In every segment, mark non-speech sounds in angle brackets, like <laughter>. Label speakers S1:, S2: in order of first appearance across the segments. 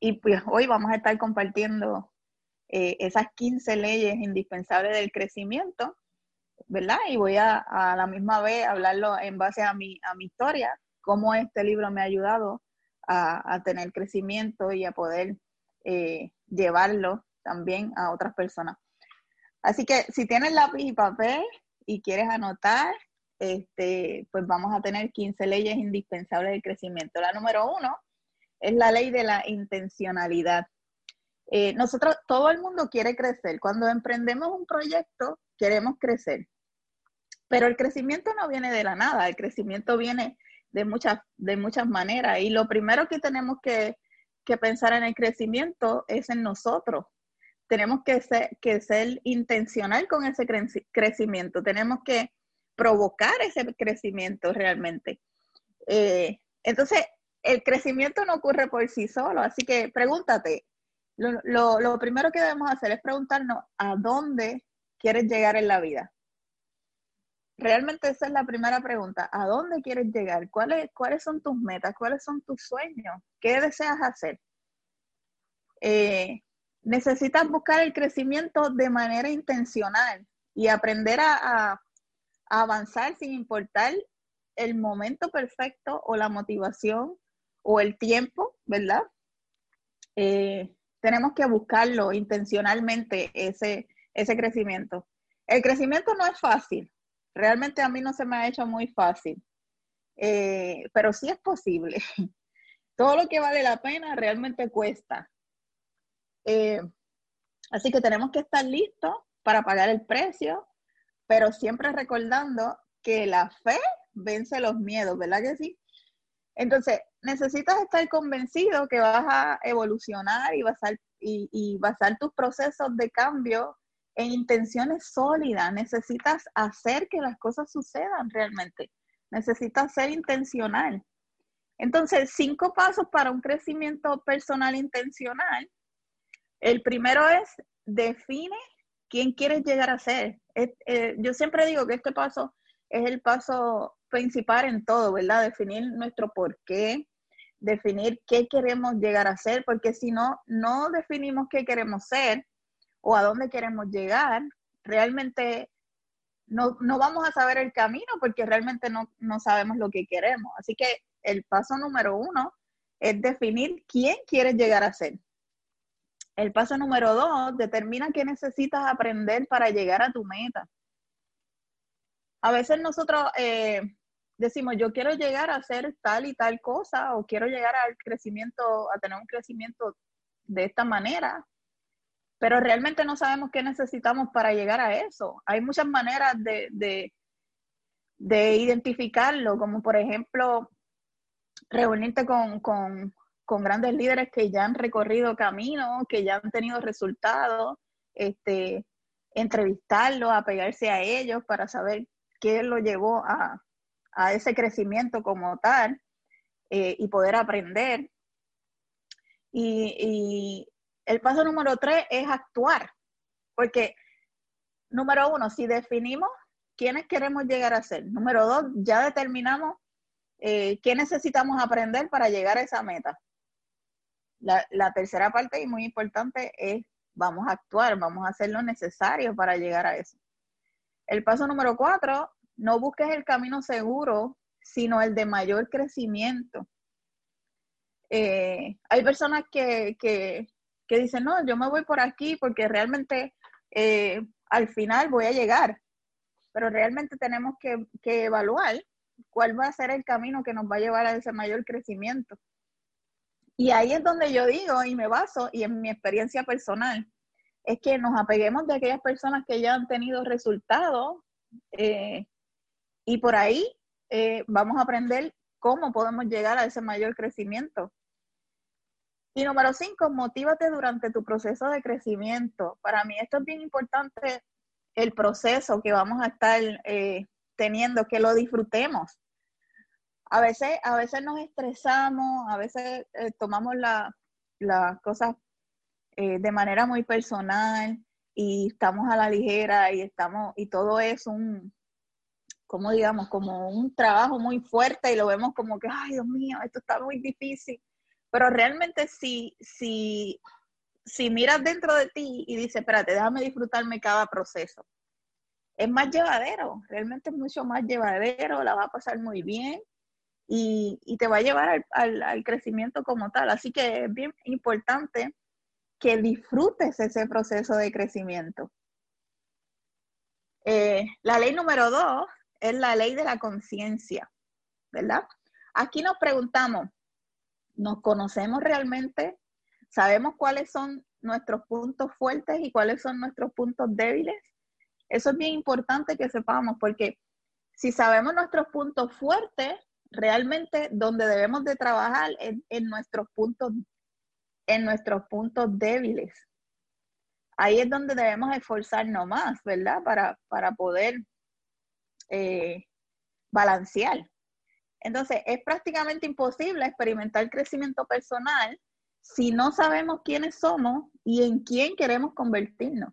S1: Y pues hoy vamos a estar compartiendo eh, esas 15 leyes indispensables del crecimiento, ¿verdad? Y voy a, a la misma vez hablarlo en base a mi, a mi historia, cómo este libro me ha ayudado a, a tener crecimiento y a poder eh, llevarlo también a otras personas. Así que si tienes lápiz y papel y quieres anotar, este, pues vamos a tener 15 leyes indispensables del crecimiento. La número uno es la ley de la intencionalidad. Eh, nosotros, todo el mundo quiere crecer. Cuando emprendemos un proyecto, queremos crecer. Pero el crecimiento no viene de la nada, el crecimiento viene de muchas, de muchas maneras. Y lo primero que tenemos que, pensar en el crecimiento es en nosotros. Tenemos que ser, que ser intencional con ese crecimiento. Tenemos que provocar ese crecimiento realmente. Eh, entonces, el crecimiento no ocurre por sí solo, así que pregúntate, lo, primero que debemos hacer es preguntarnos a dónde quieres llegar en la vida. Realmente esa es la primera pregunta, ¿a dónde quieres llegar? ¿Cuáles, cuáles son tus metas? ¿Cuáles son tus sueños? ¿Qué deseas hacer? Eh, necesitas buscar el crecimiento de manera intencional y aprender a, a avanzar sin importar el momento perfecto o la motivación o el tiempo, ¿verdad? Eh, tenemos que buscarlo intencionalmente, ese, ese crecimiento. El crecimiento no es fácil, realmente a mí no se me ha hecho muy fácil, eh, pero sí es posible. <laughs> Todo lo que vale la pena realmente cuesta. Eh, así que tenemos que estar listos para pagar el precio, pero siempre recordando que la fe vence los miedos, ¿verdad que sí? Entonces, necesitas estar convencido que vas a evolucionar y basar, y, tus procesos de cambio en intenciones sólidas. Necesitas hacer que las cosas sucedan realmente. Necesitas ser intencional. Entonces, cinco pasos para un crecimiento personal intencional. El primero es define quién quieres llegar a ser. Eh, yo siempre digo que este paso es el paso principal en todo, ¿verdad? Definir nuestro por qué, definir qué queremos llegar a ser, porque si no, no definimos qué queremos ser o a dónde queremos llegar, realmente no, vamos a saber el camino porque realmente no, no sabemos lo que queremos. Así que el paso número uno es definir quién quieres llegar a ser. El paso número dos, determina qué necesitas aprender para llegar a tu meta. A veces nosotros eh, decimos, yo quiero llegar a hacer tal y tal cosa o quiero llegar al crecimiento, a tener un crecimiento de esta manera, pero realmente no sabemos qué necesitamos para llegar a eso. Hay muchas maneras de, de, de identificarlo, como por ejemplo reunirte con, con, grandes líderes que ya han recorrido camino, que ya han tenido resultados, este, entrevistarlos, apegarse a ellos para saber qué lo llevó a, a ese crecimiento como tal eh, y poder aprender. Y, el paso número tres es actuar, porque número uno, si definimos quiénes queremos llegar a ser, número dos, ya determinamos eh, qué necesitamos aprender para llegar a esa meta. La, la, tercera parte y muy importante es vamos a actuar, vamos a hacer lo necesario para llegar a eso. El paso número cuatro no busques el camino seguro, sino el de mayor crecimiento. Eh, hay personas que, dicen, no, yo me voy por aquí porque realmente eh, al final voy a llegar, pero realmente tenemos que, que evaluar cuál va a ser el camino que nos va a llevar a ese mayor crecimiento. Y ahí es donde yo digo y me baso, y en mi experiencia personal, es que nos apeguemos de aquellas personas que ya han tenido resultados eh, y por ahí eh, vamos a aprender cómo podemos llegar a ese mayor crecimiento. Y número cinco, motívate durante tu proceso de crecimiento. Para mí esto es bien importante, el proceso que vamos a estar eh, teniendo, que lo disfrutemos. A veces, a veces nos estresamos, a veces eh, tomamos las cosas eh, de manera muy personal y estamos a la ligera y estamos, y todo es un, como digamos, como un trabajo muy fuerte y lo vemos como que, ay Dios mío, esto está muy difícil. Pero realmente si, si, si miras dentro de ti y dices, espérate, déjame disfrutarme cada proceso, es más llevadero, realmente es mucho más llevadero, la va a pasar muy bien y, te va a llevar al, crecimiento como tal. Así que es bien importante que disfrutes ese proceso de crecimiento. Eh, la ley número dos es la ley de la conciencia, ¿verdad? Aquí nos preguntamos, ¿nos conocemos realmente? ¿Sabemos cuáles son nuestros puntos fuertes y cuáles son nuestros puntos débiles? Eso es bien importante que sepamos porque si sabemos nuestros puntos fuertes, realmente donde debemos de trabajar es en nuestros puntos en nuestros puntos débiles. Ahí es donde debemos esforzarnos más, ¿verdad? Para, para poder eh, balancear. Entonces, es prácticamente imposible experimentar crecimiento personal si no sabemos quiénes somos y en quién queremos convertirnos.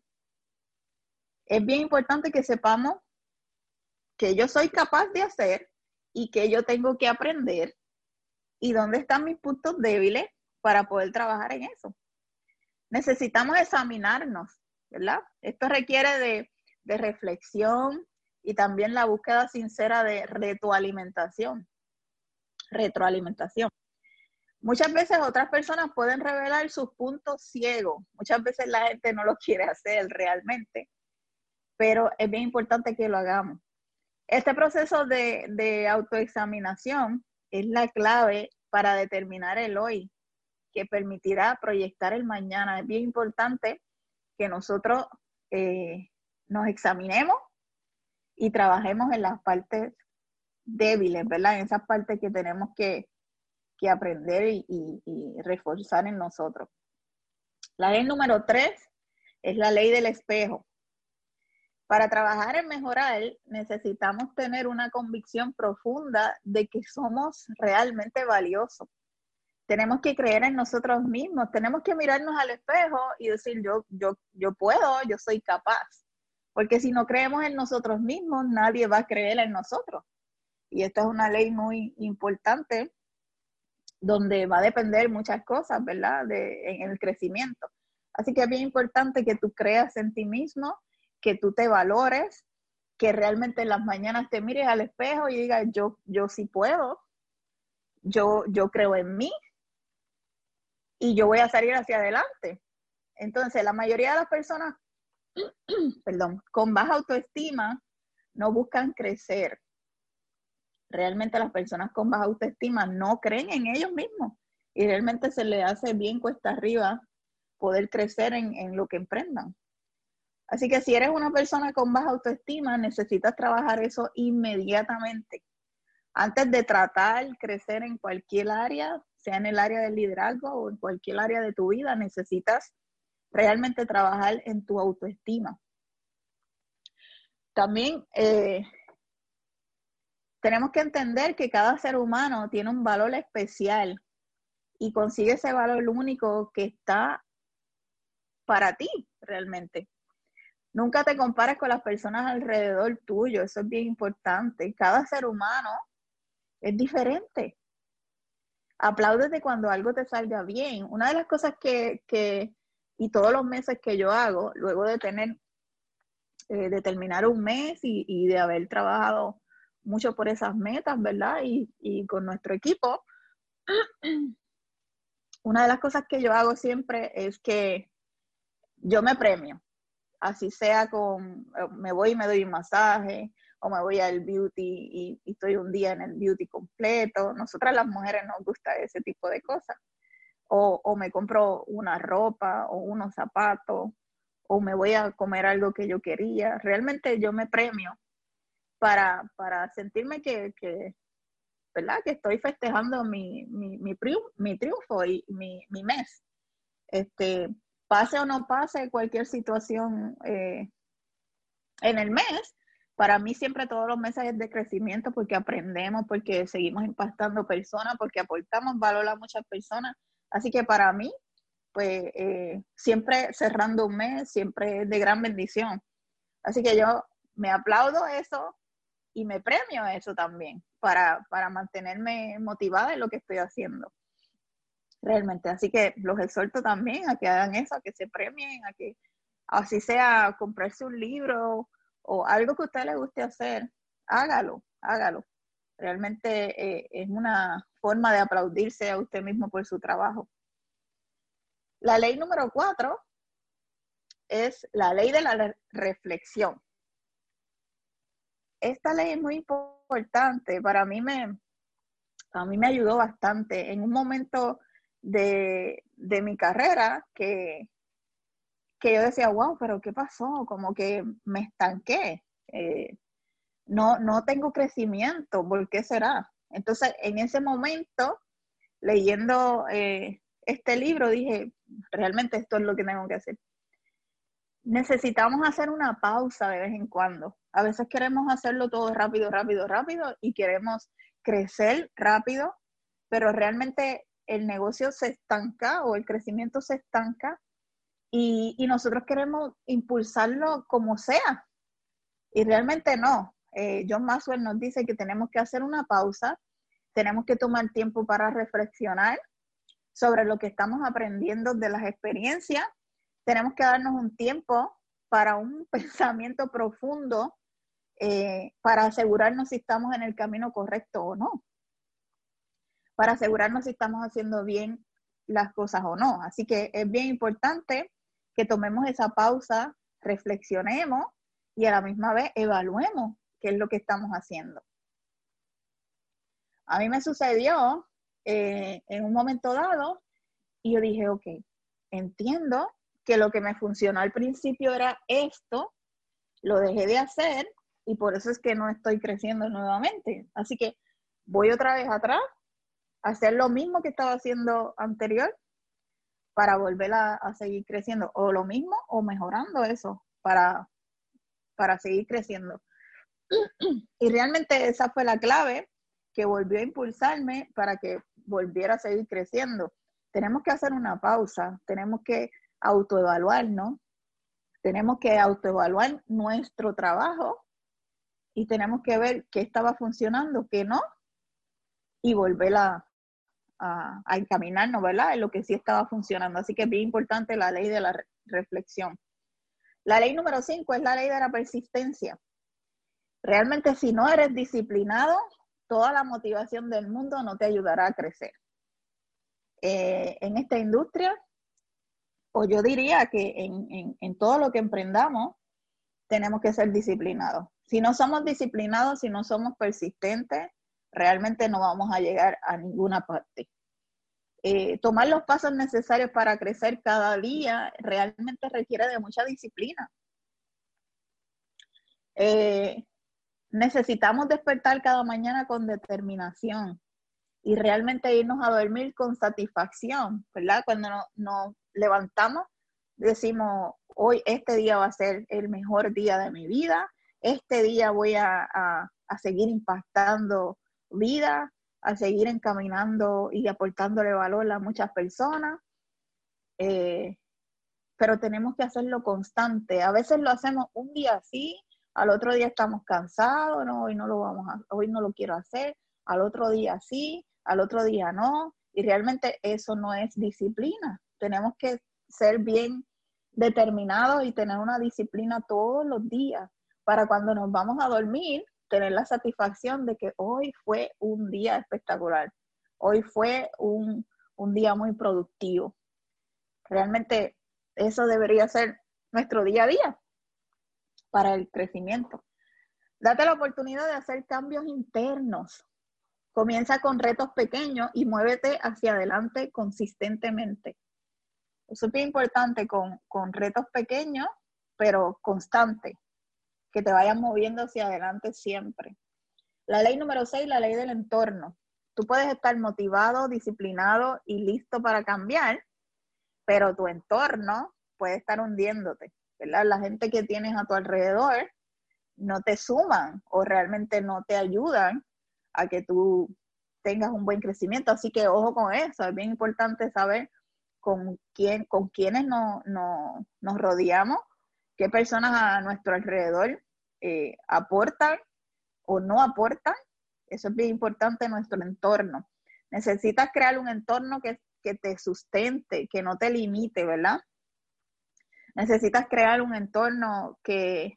S1: Es bien importante que sepamos que yo soy capaz de hacer y que yo tengo que aprender y dónde están mis puntos débiles para poder trabajar en eso. Necesitamos examinarnos, ¿verdad? Esto requiere de, de reflexión, y también la búsqueda sincera de retroalimentación. Retroalimentación. Muchas veces otras personas pueden revelar sus puntos ciegos. Muchas veces la gente no lo <laughs> quiere hacer realmente, pero es bien importante que lo hagamos. Este proceso de, autoexaminación es la clave para determinar el hoy, que permitirá proyectar el mañana. Es bien importante que nosotros eh, nos examinemos y trabajemos en las partes débiles, ¿verdad? En esas partes que tenemos que, aprender y, reforzar en nosotros. La ley número tres es la ley del espejo. Para trabajar en mejorar necesitamos tener una convicción profunda de que somos realmente valiosos. Tenemos que creer en nosotros mismos, tenemos que mirarnos al espejo y decir yo, yo, yo puedo, yo soy capaz. Porque si no creemos en nosotros mismos, nadie va a creer en nosotros. Y esta es una ley muy importante donde va a depender muchas cosas, ¿verdad? En el crecimiento. Así que es bien importante que tú creas en ti mismo, que tú te valores, que realmente en las mañanas te mires al espejo y digas, yo, yo sí puedo, yo, yo creo en mí y yo voy a salir hacia adelante. Entonces, la mayoría de las personas <clears throat> perdón, con baja autoestima no buscan crecer. Realmente las personas con baja autoestima no creen en ellos mismos y realmente se les hace bien cuesta arriba poder crecer en, en lo que emprendan. Así que si eres una persona con baja autoestima, necesitas trabajar eso inmediatamente. Antes de tratar crecer en cualquier área, sea en el área del liderazgo o en cualquier área de tu vida, necesitas realmente trabajar en tu autoestima. También eh, tenemos que entender que cada ser humano tiene un valor especial y consigue ese valor único que está para ti realmente. Nunca te compares con las personas alrededor tuyo, eso es bien importante. Cada ser humano es diferente. Apláudete cuando algo te salga bien. Una de las cosas que, que y todos los meses que yo hago, luego de tener, eh, de terminar un mes y, de haber trabajado mucho por esas metas, ¿verdad? Y, con nuestro equipo, <clears throat> una de las cosas que yo hago siempre es que yo me premio, así sea con, eh, me voy y me doy un masaje, o me voy al beauty y, y, estoy un día en el beauty completo. Nosotras las mujeres nos gusta ese tipo de cosas o, me compro una ropa o unos zapatos o me voy a comer algo que yo quería. Realmente yo me premio para, sentirme que, ¿verdad? Que estoy festejando mi, mi, mi, mi triunfo y mi, mi, mes. Este, pase o no pase cualquier situación eh, en el mes, para mí siempre todos los meses es de crecimiento porque aprendemos, porque seguimos impactando personas, porque aportamos valor a muchas personas. Así que para mí, pues eh, siempre cerrando un mes, siempre es de gran bendición. Así que yo me aplaudo eso y me premio eso también para, para mantenerme motivada en lo que estoy haciendo. Realmente. Así que los exhorto también a que hagan eso, a que se premien, a que así sea comprarse un libro o algo que a usted le guste hacer, hágalo, hágalo. Realmente eh, es una forma de aplaudirse a usted mismo por su trabajo. La ley número cuatro es la ley de la reflexión. Esta ley es muy importante. Para mí me, a mí me ayudó bastante en un momento de, de mi carrera que, que yo decía, wow, pero ¿qué pasó? Como que me estanqué. Eh, no, no tengo crecimiento, ¿por qué será? Entonces, en ese momento, leyendo eh, este libro, dije, realmente esto es lo que tengo que hacer. Necesitamos hacer una pausa de vez en cuando. A veces queremos hacerlo todo rápido, rápido, rápido y queremos crecer rápido, pero realmente el negocio se estanca o el crecimiento se estanca y, nosotros queremos impulsarlo como sea. Y realmente no. Eh, John Maxwell nos dice que tenemos que hacer una pausa, tenemos que tomar tiempo para reflexionar sobre lo que estamos aprendiendo de las experiencias, tenemos que darnos un tiempo para un <laughs> pensamiento profundo eh, para asegurarnos si estamos en el camino correcto o no, para asegurarnos si estamos haciendo bien las cosas o no. Así que es bien importante que tomemos esa pausa, reflexionemos y a la misma vez evaluemos qué es lo que estamos haciendo. A mí me sucedió eh, en un momento dado y yo dije, ok, entiendo que lo que me funcionó al principio era esto, lo dejé de hacer y por eso es que no estoy creciendo nuevamente. Así que voy otra vez atrás, a hacer lo mismo que estaba haciendo anterior para volver a, seguir creciendo, o lo mismo o mejorando eso para, para seguir creciendo. Y realmente esa fue la clave que volvió a impulsarme para que volviera a seguir creciendo. Tenemos que hacer una pausa, tenemos que autoevaluarnos, tenemos que autoevaluar nuestro trabajo y tenemos que ver qué estaba funcionando, qué no, y volver a, a, encaminarnos, ¿verdad? En lo que sí estaba funcionando. Así que es bien importante la ley de la reflexión. La ley número 5 es la ley de la persistencia. Realmente si no eres disciplinado, toda la motivación del mundo no te ayudará a crecer. Eh, en esta industria, o yo diría que en, en todo lo que emprendamos, tenemos que ser disciplinados. Si no somos disciplinados, si no somos persistentes, realmente no vamos a llegar a ninguna parte. Eh, tomar los pasos necesarios para crecer cada día realmente requiere de mucha disciplina. Eh, necesitamos despertar cada mañana con determinación y realmente irnos a dormir con satisfacción, ¿verdad? Cuando nos, levantamos, decimos, hoy este día va a ser el mejor día de mi vida, este día voy a seguir impactando vida, a seguir encaminando y aportándole valor a muchas personas. Eh, pero tenemos que hacerlo constante. A veces lo hacemos un día así, al otro día estamos cansados, no, hoy no lo vamos a, hoy no lo quiero hacer, al otro día sí, al otro día no, y realmente eso no es disciplina. Tenemos que ser bien determinados y tener una disciplina todos los días para cuando nos vamos a dormir tener la satisfacción de que hoy fue un día espectacular, hoy fue un, día muy productivo. Realmente eso debería ser nuestro día a día para el crecimiento. Date la oportunidad de hacer cambios internos. Comienza con retos pequeños y muévete hacia adelante consistentemente. Eso es bien importante con, con retos pequeños, pero constante que te vayan moviendo hacia adelante siempre. La ley número 6, la ley del entorno. tú puedes estar motivado, disciplinado y listo para cambiar, pero tu entorno puede estar hundiéndote, La gente que tienes a tu alrededor no te suman o realmente no te ayudan a que tú tengas un buen crecimiento. Así que ojo con eso, es bien importante saber con quién, con quiénes no, nos rodeamos, qué personas a nuestro alrededor eh, aportan o no aportan. Eso es bien importante en nuestro entorno. Necesitas crear un entorno que, que te sustente, que no te limite, ¿verdad? Necesitas crear un entorno que,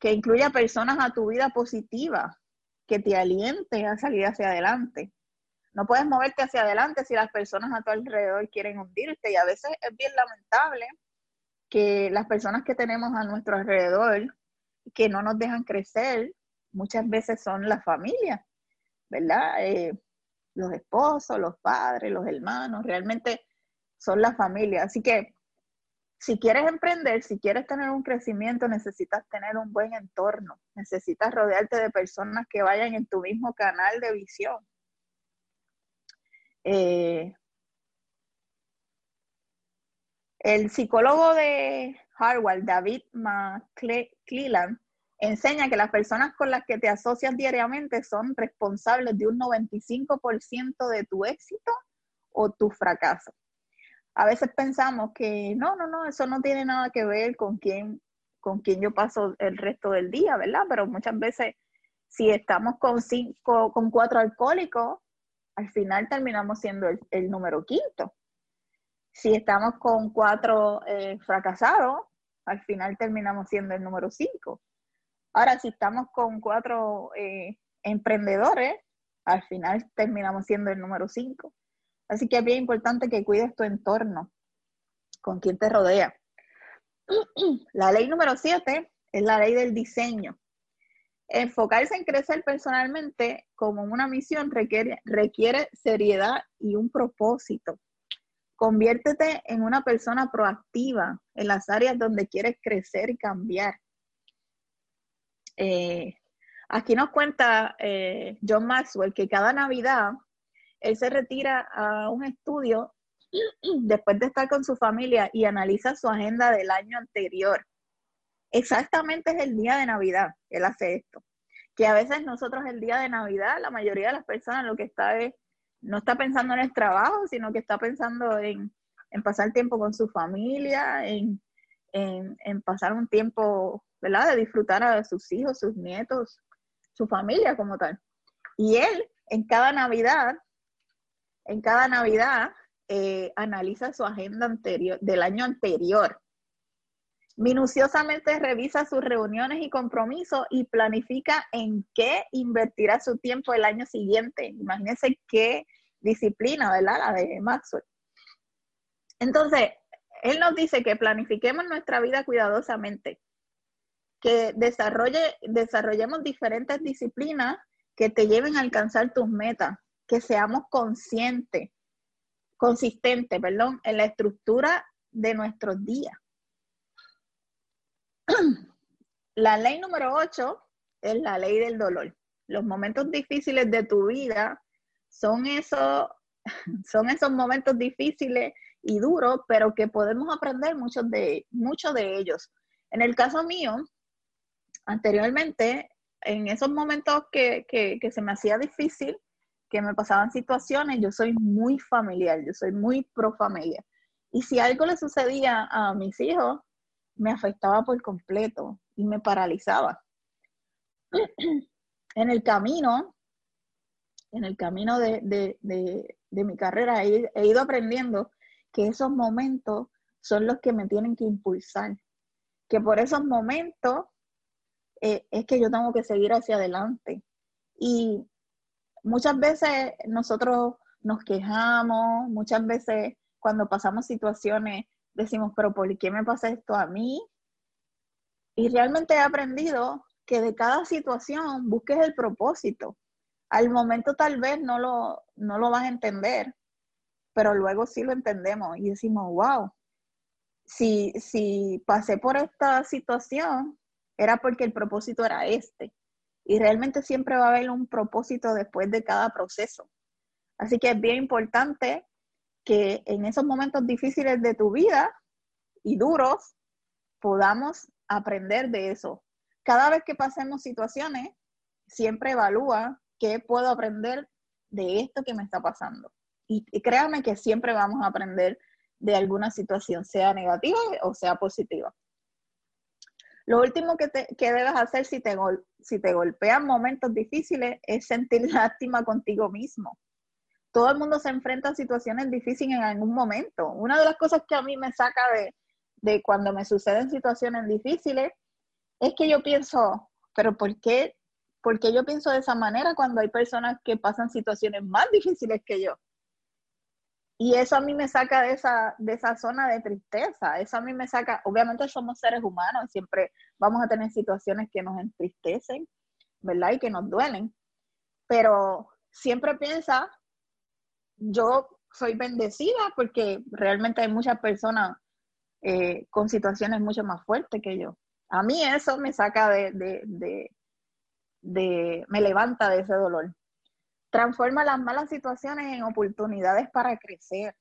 S1: que incluya personas a tu vida positiva, que te aliente a salir hacia adelante. No puedes moverte hacia adelante si las personas a tu alrededor quieren hundirte y a veces es bien lamentable que las personas que tenemos a nuestro alrededor que no nos dejan crecer muchas veces son la familia, ¿verdad? Eh, los esposos, los padres, los hermanos, realmente son la familia. Así que si quieres emprender, si quieres tener un crecimiento, necesitas tener un buen entorno, necesitas rodearte de personas que vayan en tu mismo canal de visión. Eh, el psicólogo de Harvard, David McClelland, enseña que las personas con las que te asocias diariamente son responsables de un 95% de tu éxito o tu fracaso. A veces pensamos que no, no, no, eso no tiene nada que ver con quién, con quién yo paso el resto del día, ¿verdad? Pero muchas veces si estamos con cinco, con cuatro alcohólicos, al final terminamos siendo el, número quinto. Si estamos con cuatro eh, fracasados, al final terminamos siendo el número cinco. Ahora, si estamos con cuatro eh, emprendedores, al final terminamos siendo el número cinco. Así que es bien importante que cuides tu entorno, con quien te rodea. <clears throat> La ley número siete es la ley del diseño. Enfocarse en crecer personalmente como una misión requiere, requiere seriedad y un propósito. Conviértete en una persona proactiva en las áreas donde quieres crecer y cambiar. Eh, aquí nos cuenta eh, John Maxwell que cada Navidad él se retira a un estudio <clears throat> después de estar con su familia y analiza su agenda del año anterior exactamente es el día de Navidad, él hace esto. Que a veces nosotros el día de Navidad, la mayoría de las personas lo que está es, no está pensando en el trabajo, sino que está pensando en, pasar tiempo con su familia, en, en, pasar un tiempo, ¿verdad? De disfrutar a sus hijos, sus nietos, su familia como tal. Y él, en cada Navidad, en cada Navidad, eh, analiza su agenda anterior, del año anterior Minuciosamente revisa sus reuniones y compromisos y planifica en qué invertirá su tiempo el año siguiente. Imagínense qué disciplina, ¿verdad? La de Maxwell. Entonces, él nos dice que planifiquemos nuestra vida cuidadosamente, que desarrolle, desarrollemos diferentes disciplinas que te lleven a alcanzar tus metas, que seamos conscientes, consistentes, perdón, en la estructura de nuestros días <clears throat> la ley número 8 es la ley del dolor. Los momentos difíciles de tu vida son esos, <laughs> son esos momentos difíciles y duros, pero que podemos aprender muchos de, de ellos. En el caso mío, anteriormente, en esos momentos que, que se me hacía difícil, que me pasaban situaciones, yo soy muy familiar, yo soy muy pro familia. Y si algo le sucedía a mis hijos, me afectaba por completo y me paralizaba. <clears throat> en el camino, en el camino de, mi carrera, he, ido aprendiendo que esos momentos son los que me tienen que impulsar, que por esos momentos eh, es que yo tengo que seguir hacia adelante. Y muchas veces nosotros nos quejamos, muchas veces cuando pasamos situaciones decimos, pero ¿por qué me pasa esto a mí? Y realmente he aprendido que de cada situación busques el propósito. Al momento tal vez no lo, no lo vas a entender, pero luego sí lo entendemos y decimos, wow, si, si pasé por esta situación, era porque el propósito era este. Y realmente siempre va a haber un propósito después de cada proceso. Así que es bien importante que en esos momentos difíciles de tu vida y duros podamos aprender de eso. Cada vez que pasemos situaciones, siempre evalúa qué puedo aprender de esto que me está pasando. Y, créanme que siempre vamos a aprender de alguna situación, sea negativa o sea positiva. Lo último que, te, que debes hacer si te, si te golpean momentos difíciles es sentir <laughs> lástima contigo mismo. Todo el mundo se enfrenta a situaciones difíciles en algún momento. Una de las cosas que a mí me saca de, de cuando me suceden situaciones difíciles es que yo pienso, pero ¿por qué, ¿por qué yo pienso de esa manera cuando hay personas que pasan situaciones más difíciles que yo? Y eso a mí me saca de esa, de esa zona de tristeza, eso a mí me saca, obviamente somos seres humanos, siempre vamos a tener situaciones que nos entristecen, ¿verdad? Y que nos duelen, pero siempre piensa, yo soy bendecida porque realmente hay muchas personas eh, con situaciones mucho más fuertes que yo. A mí eso me saca de, de, de, de, me levanta de ese dolor. Transforma las malas situaciones en oportunidades para crecer.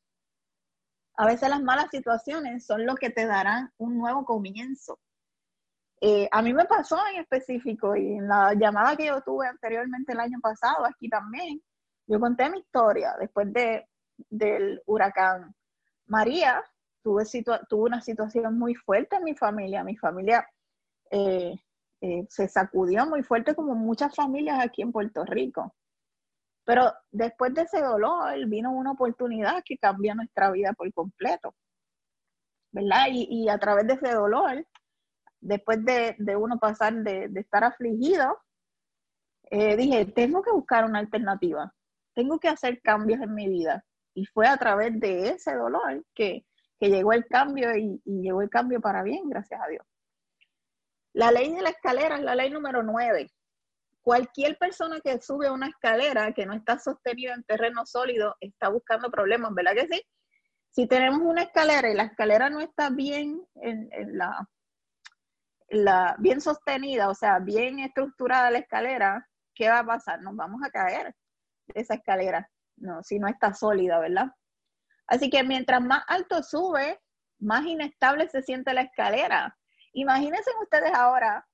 S1: A veces las malas situaciones son lo que te darán un nuevo comienzo. Eh, a mí me pasó en específico y en la llamada que yo tuve anteriormente el año pasado, aquí también, yo conté mi historia después de, del huracán María. Tuve, tuve una situación muy fuerte en mi familia. Mi familia eh, eh, se sacudió muy fuerte como muchas familias aquí en Puerto Rico. Pero después de ese dolor vino una oportunidad que cambió nuestra vida por completo. ¿Verdad? Y, a través de ese dolor, después de, uno pasar de, estar afligido, eh, dije, tengo que buscar una alternativa, tengo que hacer cambios en mi vida. Y fue a través de ese dolor que, llegó el cambio y, y llegó el cambio para bien, gracias a Dios. La ley de la escalera es la ley número 9 cualquier persona que sube una escalera que no está sostenida en terreno sólido está buscando problemas, ¿verdad que sí? Si tenemos una escalera y la escalera no está bien en, la, bien sostenida, o sea, bien estructurada la escalera, ¿qué va a pasar? Nos vamos a caer de esa escalera, no, si no está sólida, ¿verdad? Así que mientras más alto sube, más inestable se siente la escalera. Imagínense ustedes ahora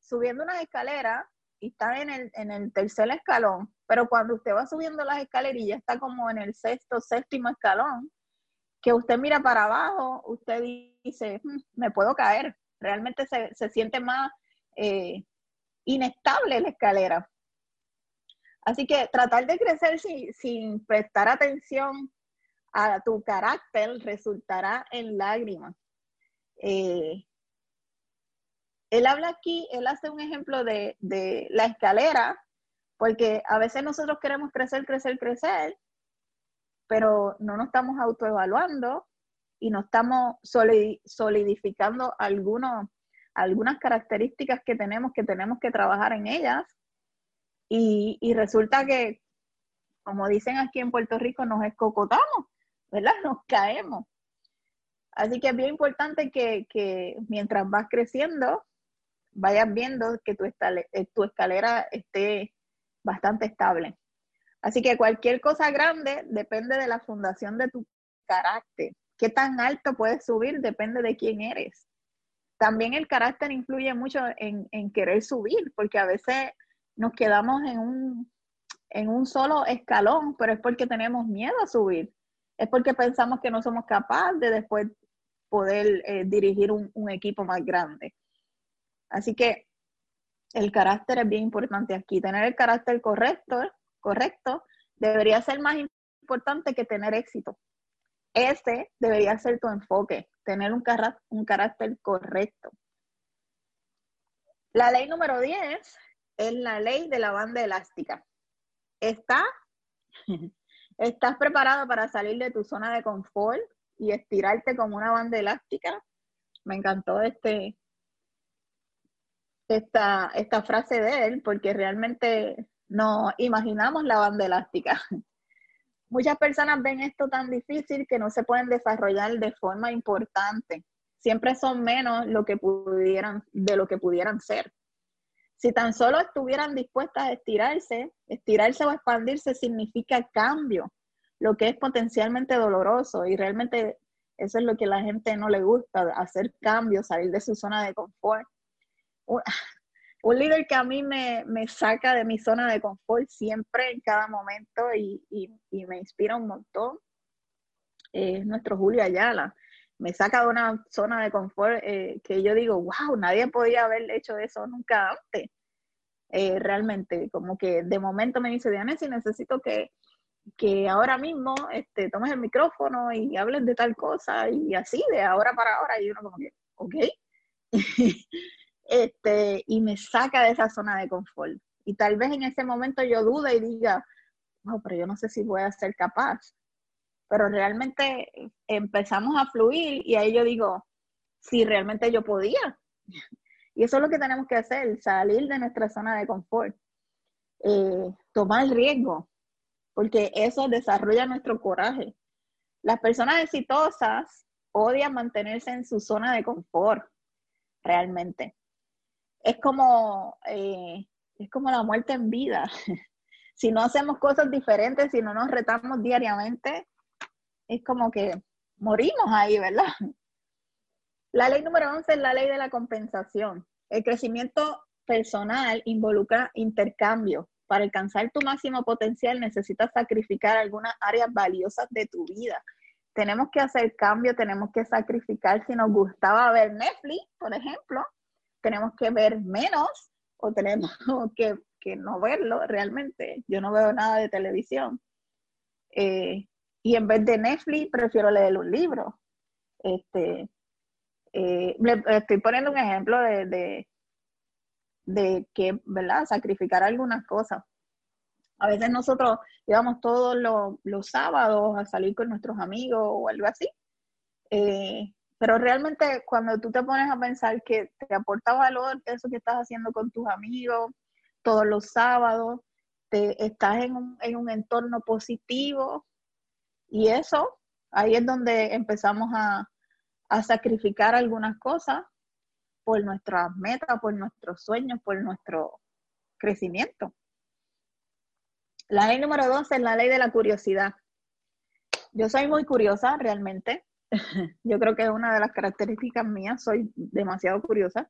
S1: subiendo una escalera está en el, en el tercer escalón, pero cuando usted va subiendo las escalerillas está como en el sexto, séptimo escalón, que usted mira para abajo, usted dice, hmm, me puedo caer. Realmente se, siente más eh, inestable la escalera. Así que tratar de crecer sin, sin prestar atención a tu carácter resultará en lágrimas. Eh, él habla aquí, él hace un ejemplo de, la escalera, porque a veces nosotros queremos crecer, crecer, crecer, pero no nos estamos autoevaluando y no estamos solidificando algunos, algunas características que tenemos que tenemos que trabajar en ellas. Y, resulta que, como dicen aquí en Puerto Rico, nos escocotamos, ¿verdad? Nos caemos. Así que es bien importante que, que mientras vas creciendo, vayas viendo que tu, eh, tu escalera esté bastante estable. Así que cualquier cosa grande depende de la fundación de tu carácter. Qué tan alto puedes subir depende de quién eres. También el carácter influye mucho en, querer subir, porque a veces nos quedamos en un, en un solo escalón, pero es porque tenemos miedo a subir. Es porque pensamos que no somos capaces de después poder eh, dirigir un equipo más grande. Así que el carácter es bien importante aquí. Tener el carácter correcto, correcto debería ser más importante que tener éxito. Ese debería ser tu enfoque, tener un, un carácter correcto. La ley número 10 es la ley de la banda elástica. ¿Está? <laughs> ¿Estás preparado para salir de tu zona de confort y estirarte como una banda elástica? Me encantó este, esta, esta frase de él porque realmente no imaginamos la banda elástica. <laughs> Muchas personas ven esto tan difícil que no se pueden desarrollar de forma importante. Siempre son menos lo que pudieran, de lo que pudieran ser. Si tan solo estuvieran dispuestas a estirarse, estirarse o expandirse significa cambio, lo que es potencialmente doloroso y realmente eso es lo que a la gente no le gusta, hacer cambios, salir de su zona de confort. <laughs> Un, líder que a mí me, saca de mi zona de confort siempre, en cada momento, y, me inspira un montón, es nuestro Julio Ayala. Me saca de una zona de confort eh, que yo digo, wow, nadie podía haber hecho eso nunca antes. Eh, realmente, como que de momento me dice, Diana, si necesito que que ahora mismo este, tomes el micrófono y hables de tal cosa y así, de ahora para ahora, y uno como que, ok, <laughs> este, y me saca de esa zona de confort. Y tal vez en ese momento yo dude y diga, no, pero yo no sé si voy a ser capaz. Pero realmente empezamos a fluir y ahí yo digo, si realmente yo podía. Y eso es lo que tenemos que hacer, salir de nuestra zona de confort, eh, tomar riesgo, porque eso desarrolla nuestro coraje. Las personas exitosas odian mantenerse en su zona de confort, realmente. Es como, eh, es como la muerte en vida. <laughs> si no hacemos cosas diferentes, si no nos retamos diariamente, es como que morimos ahí, ¿verdad? <laughs> La ley número 11 es la ley de la compensación. El crecimiento personal involucra intercambio, para alcanzar tu máximo potencial necesitas sacrificar algunas áreas valiosas de tu vida. Tenemos que hacer cambio, tenemos que sacrificar. Si nos gustaba ver Netflix, por ejemplo, tenemos que ver menos o tenemos <laughs> que, no verlo realmente. Yo no veo nada de televisión. Eh, y en vez de Netflix, prefiero leer un libro. Este, eh, estoy poniendo un ejemplo de, de que, ¿verdad? Sacrificar algunas cosas. A veces nosotros íbamos todos los, sábados a salir con nuestros amigos o algo así. Eh, pero realmente cuando tú te pones a pensar que te aporta valor eso que estás haciendo con tus amigos todos los sábados, te, estás en un, en un entorno positivo y eso, ahí es donde empezamos a, a sacrificar algunas cosas por nuestras metas, por nuestros sueños, por nuestro crecimiento. La ley número dos es la ley de la curiosidad. Yo soy muy curiosa realmente. <laughs> Yo creo que es una de las características mías, soy demasiado curiosa.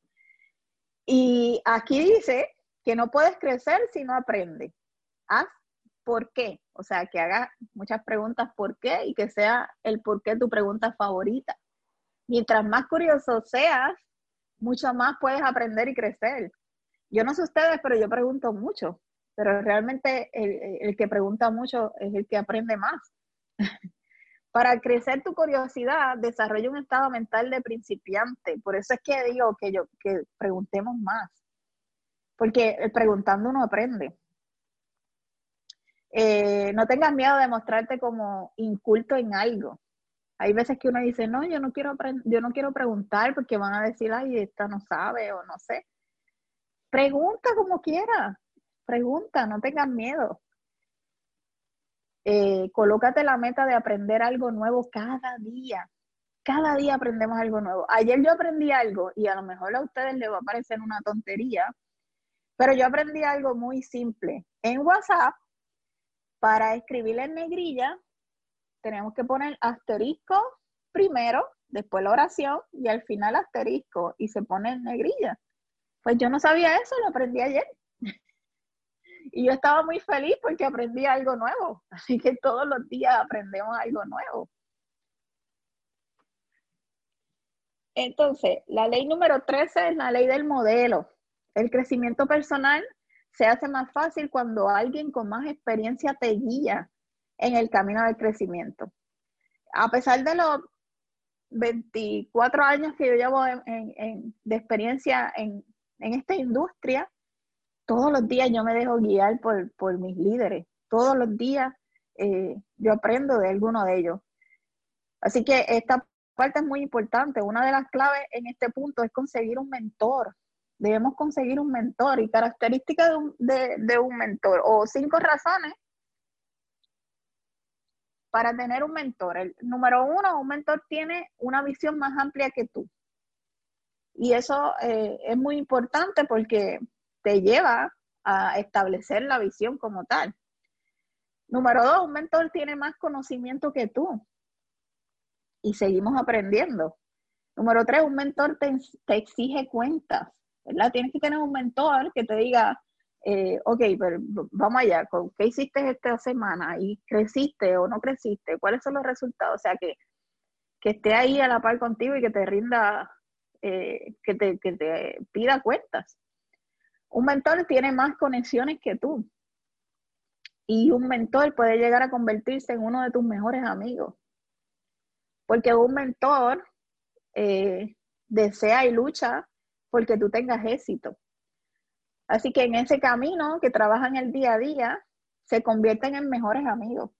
S1: Y aquí dice que no puedes crecer si no aprendes. Haz por qué. O sea, que hagas muchas preguntas por qué y que sea el por qué tu pregunta favorita. Mientras más curioso seas, mucho más puedes aprender y crecer. Yo no sé ustedes, pero yo pregunto mucho, pero realmente el, que pregunta mucho es el que aprende más. <laughs> Para crecer tu curiosidad, desarrolla un estado mental de principiante. Por eso es que digo que yo que preguntemos más. Porque preguntando uno aprende. Eh, no tengas miedo de mostrarte como inculto en algo hay veces que uno dice, no, yo no quiero yo no quiero preguntar porque van a decir, ay, esta no sabe o no sé. Pregunta como quiera, pregunta, no tengas miedo. Eh, colócate la meta de aprender algo nuevo cada día. Cada día aprendemos algo nuevo. Ayer yo aprendí algo y a lo mejor a ustedes les va a parecer una tontería, pero yo aprendí algo muy simple. En WhatsApp, para escribir en negrilla, tenemos que poner asterisco primero, después la oración y al final asterisco y se pone en negrilla. Pues yo no sabía eso, lo aprendí ayer. Y yo estaba muy feliz porque aprendí algo nuevo. <laughs> Así que todos los días aprendemos algo nuevo. Entonces, la ley número 13 es la ley del modelo. El crecimiento personal se hace más fácil cuando alguien con más experiencia te guía en el camino del crecimiento. A pesar de los 24 años que yo llevo de experiencia en, esta industria, todos los días yo me dejo guiar por, mis líderes. Todos los días eh, yo aprendo de alguno de ellos. Así que esta parte es muy importante. Una de las claves en este punto es conseguir un mentor. Debemos conseguir un mentor y características de de un mentor o cinco razones para tener un mentor. El número uno, un mentor tiene una visión más amplia que tú. Y eso eh, es muy importante porque te lleva a establecer la visión como tal. Número dos, un mentor tiene más conocimiento que tú y seguimos aprendiendo. Número tres, un mentor te, exige cuentas, ¿verdad? Tienes que tener un mentor que te diga, eh, ok, pero vamos allá, ¿qué hiciste esta semana? ¿Y creciste o no creciste? ¿Cuáles son los resultados? O sea, que, que esté ahí a la par contigo y que te rinda, eh, que, te, que te pida cuentas. Un mentor tiene más conexiones que tú. Y un mentor puede llegar a convertirse en uno de tus mejores amigos. Porque un mentor eh, desea y lucha porque tú tengas éxito. Así que en ese camino que trabajan el día a día, se convierten en mejores amigos.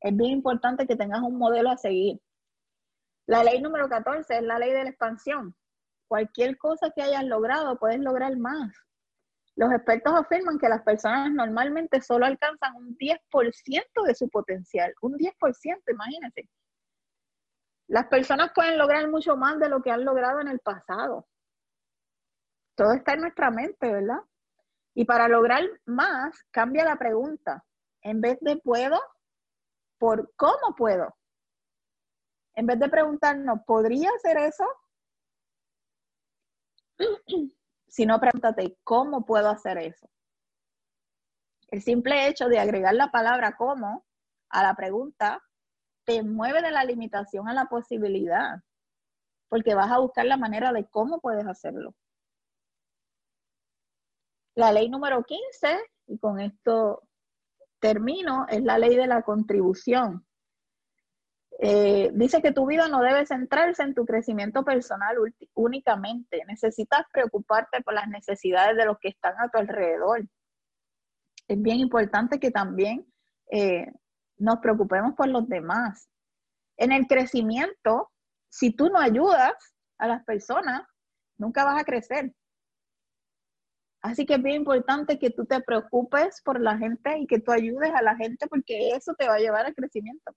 S1: Es bien importante que tengas un modelo a seguir. La ley número 14 es la ley de la expansión. Cualquier cosa que hayas logrado, puedes lograr más. Los expertos afirman que las personas normalmente solo alcanzan un 10% de su potencial, un 10%, imagínense. Las personas pueden lograr mucho más de lo que han logrado en el pasado. Todo está en nuestra mente, ¿verdad? Y para lograr más, cambia la pregunta. En vez de puedo, por cómo puedo. En vez de preguntarnos, ¿podría hacer eso? <clears throat> Si no, pregúntate, ¿cómo puedo hacer eso? El simple hecho de agregar la palabra cómo a la pregunta te mueve de la limitación a la posibilidad, porque vas a buscar la manera de cómo puedes hacerlo. La ley número 15, y con esto termino, es la ley de la contribución. Eh, dice que tu vida no debe centrarse en tu crecimiento personal únicamente. Necesitas preocuparte por las necesidades de los que están a tu alrededor. Es bien importante que también eh, nos preocupemos por los demás. En el crecimiento, si tú no ayudas a las personas, nunca vas a crecer. Así que es bien importante que tú te preocupes por la gente y que tú ayudes a la gente porque eso te va a llevar al crecimiento.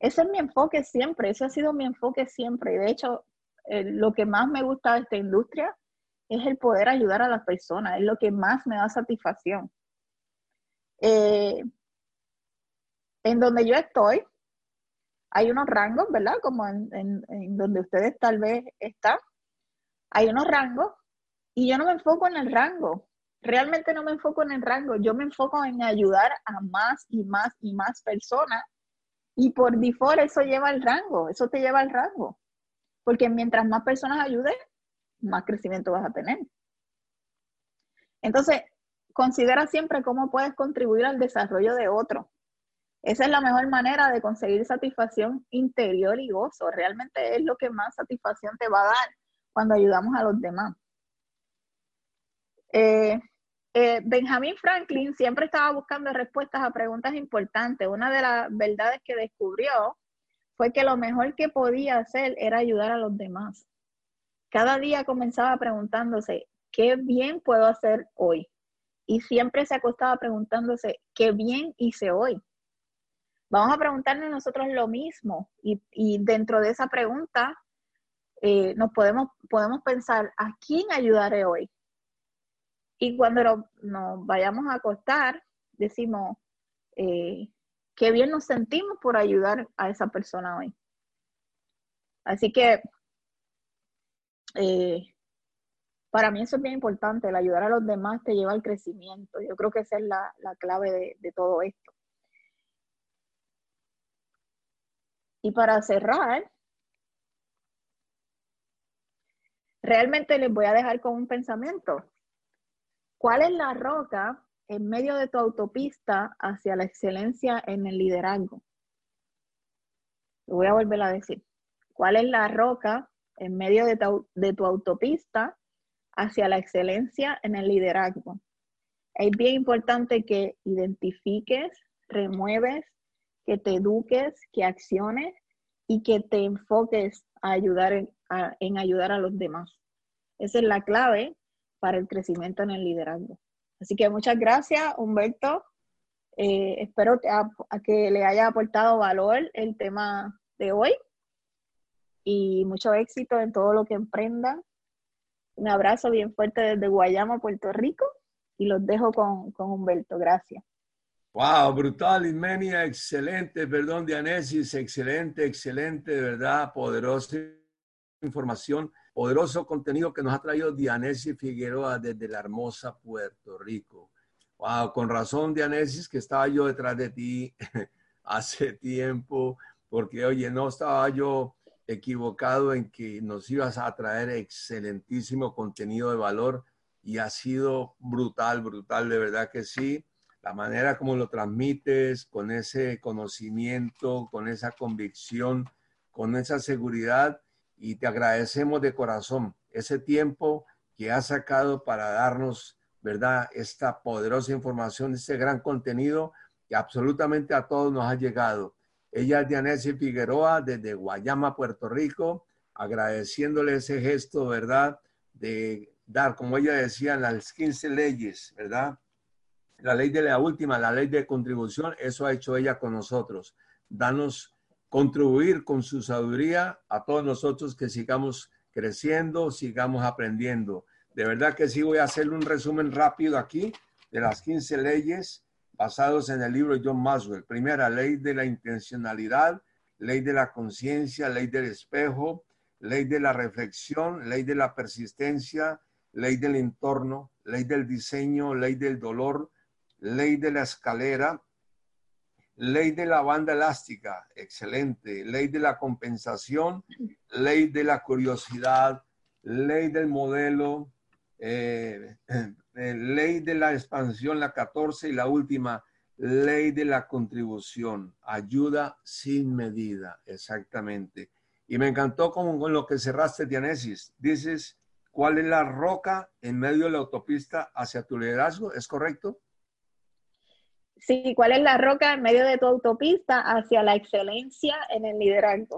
S1: Ese es mi enfoque siempre, ese ha sido mi enfoque siempre. De hecho, eh, lo que más me gusta de esta industria es el poder ayudar a las personas, es lo que más me da satisfacción. Eh, en donde yo estoy, hay unos rangos, ¿verdad? Como en, donde ustedes tal vez están. Hay unos rangos y yo no me enfoco en el rango. Realmente no me enfoco en el rango. Yo me enfoco en ayudar a más y más y más personas y por default eso lleva al rango, eso te lleva al rango. Porque mientras más personas ayudes, más crecimiento vas a tener. Entonces, considera siempre cómo puedes contribuir al desarrollo de otro. Esa es la mejor manera de conseguir satisfacción interior y gozo. Realmente es lo que más satisfacción te va a dar cuando ayudamos a los demás. Eh, eh, Benjamin Franklin siempre estaba buscando respuestas a preguntas importantes. Una de las verdades que descubrió fue que lo mejor que podía hacer era ayudar a los demás. Cada día comenzaba preguntándose, ¿qué bien puedo hacer hoy? Y siempre se acostaba preguntándose, ¿qué bien hice hoy? Vamos a preguntarnos nosotros lo mismo y, dentro de esa pregunta eh, nos podemos, podemos pensar, ¿a quién ayudaré hoy? Y cuando nos vayamos a acostar, decimos, eh, qué bien nos sentimos por ayudar a esa persona hoy. Así que eh, para mí eso es bien importante, el ayudar a los demás te lleva al crecimiento. Yo creo que esa es la, clave de, de todo esto. Y para cerrar, realmente les voy a dejar con un pensamiento. ¿Cuál es la roca en medio de tu autopista hacia la excelencia en el liderazgo? Voy a volver a decir. ¿Cuál es la roca en medio de tu, autopista hacia la excelencia en el liderazgo? Es bien importante que identifiques, remueves, que te eduques, que acciones y que te enfoques a ayudar en ayudar a los demás. Esa es la clave para el crecimiento en el liderazgo. Así que muchas gracias, Humberto. Eh, espero que, a, que le haya aportado valor el tema de hoy y mucho éxito en todo lo que emprendan. Un abrazo bien fuerte desde Guayama, Puerto Rico, y los dejo con, con Humberto. Gracias.
S2: Wow, brutal, Inmenia, excelente, perdón, Dianesis, excelente, excelente, de verdad, poderosa información, poderoso contenido que nos ha traído Dianesis Figueroa desde la hermosa Puerto Rico. Wow, con razón, Dianesis, que estaba yo detrás de ti <laughs> hace tiempo, porque oye, no estaba yo equivocado en que nos ibas a traer excelentísimo contenido de valor y ha sido brutal, brutal, de verdad que sí. La manera como lo transmites, con ese conocimiento, con esa convicción, con esa seguridad y te agradecemos de corazón ese tiempo que has sacado para darnos, ¿verdad? Esta poderosa información, este gran contenido que absolutamente a todos nos ha llegado. Ella es Dianesi Figueroa desde Guayama, Puerto Rico, agradeciéndole ese gesto, ¿verdad? De dar, como ella decía, las 15 leyes, ¿verdad? La ley de la última, la ley de contribución, eso ha hecho ella con nosotros. Danos contribuir con su sabiduría a todos nosotros que sigamos creciendo, sigamos aprendiendo. De verdad que sí voy a hacer un resumen rápido aquí de las 15 leyes basados en el libro de John Maswell. Primera, ley de la intencionalidad, ley de la conciencia, ley del espejo, ley de la reflexión, ley de la persistencia, ley del entorno, ley del diseño, ley del dolor, ley de la escalera, ley de la banda elástica, excelente, ley de la compensación, ley de la curiosidad, ley del modelo, eh, eh, ley de la expansión, la 14 y la última, ley de la contribución, ayuda sin medida, exactamente. Y me encantó con, con lo que cerraste, Dianesis. Dices, ¿cuál es la roca en medio de la autopista hacia tu liderazgo? ¿Es correcto?
S1: Sí, ¿cuál es la roca en medio de tu autopista hacia la excelencia en el liderazgo?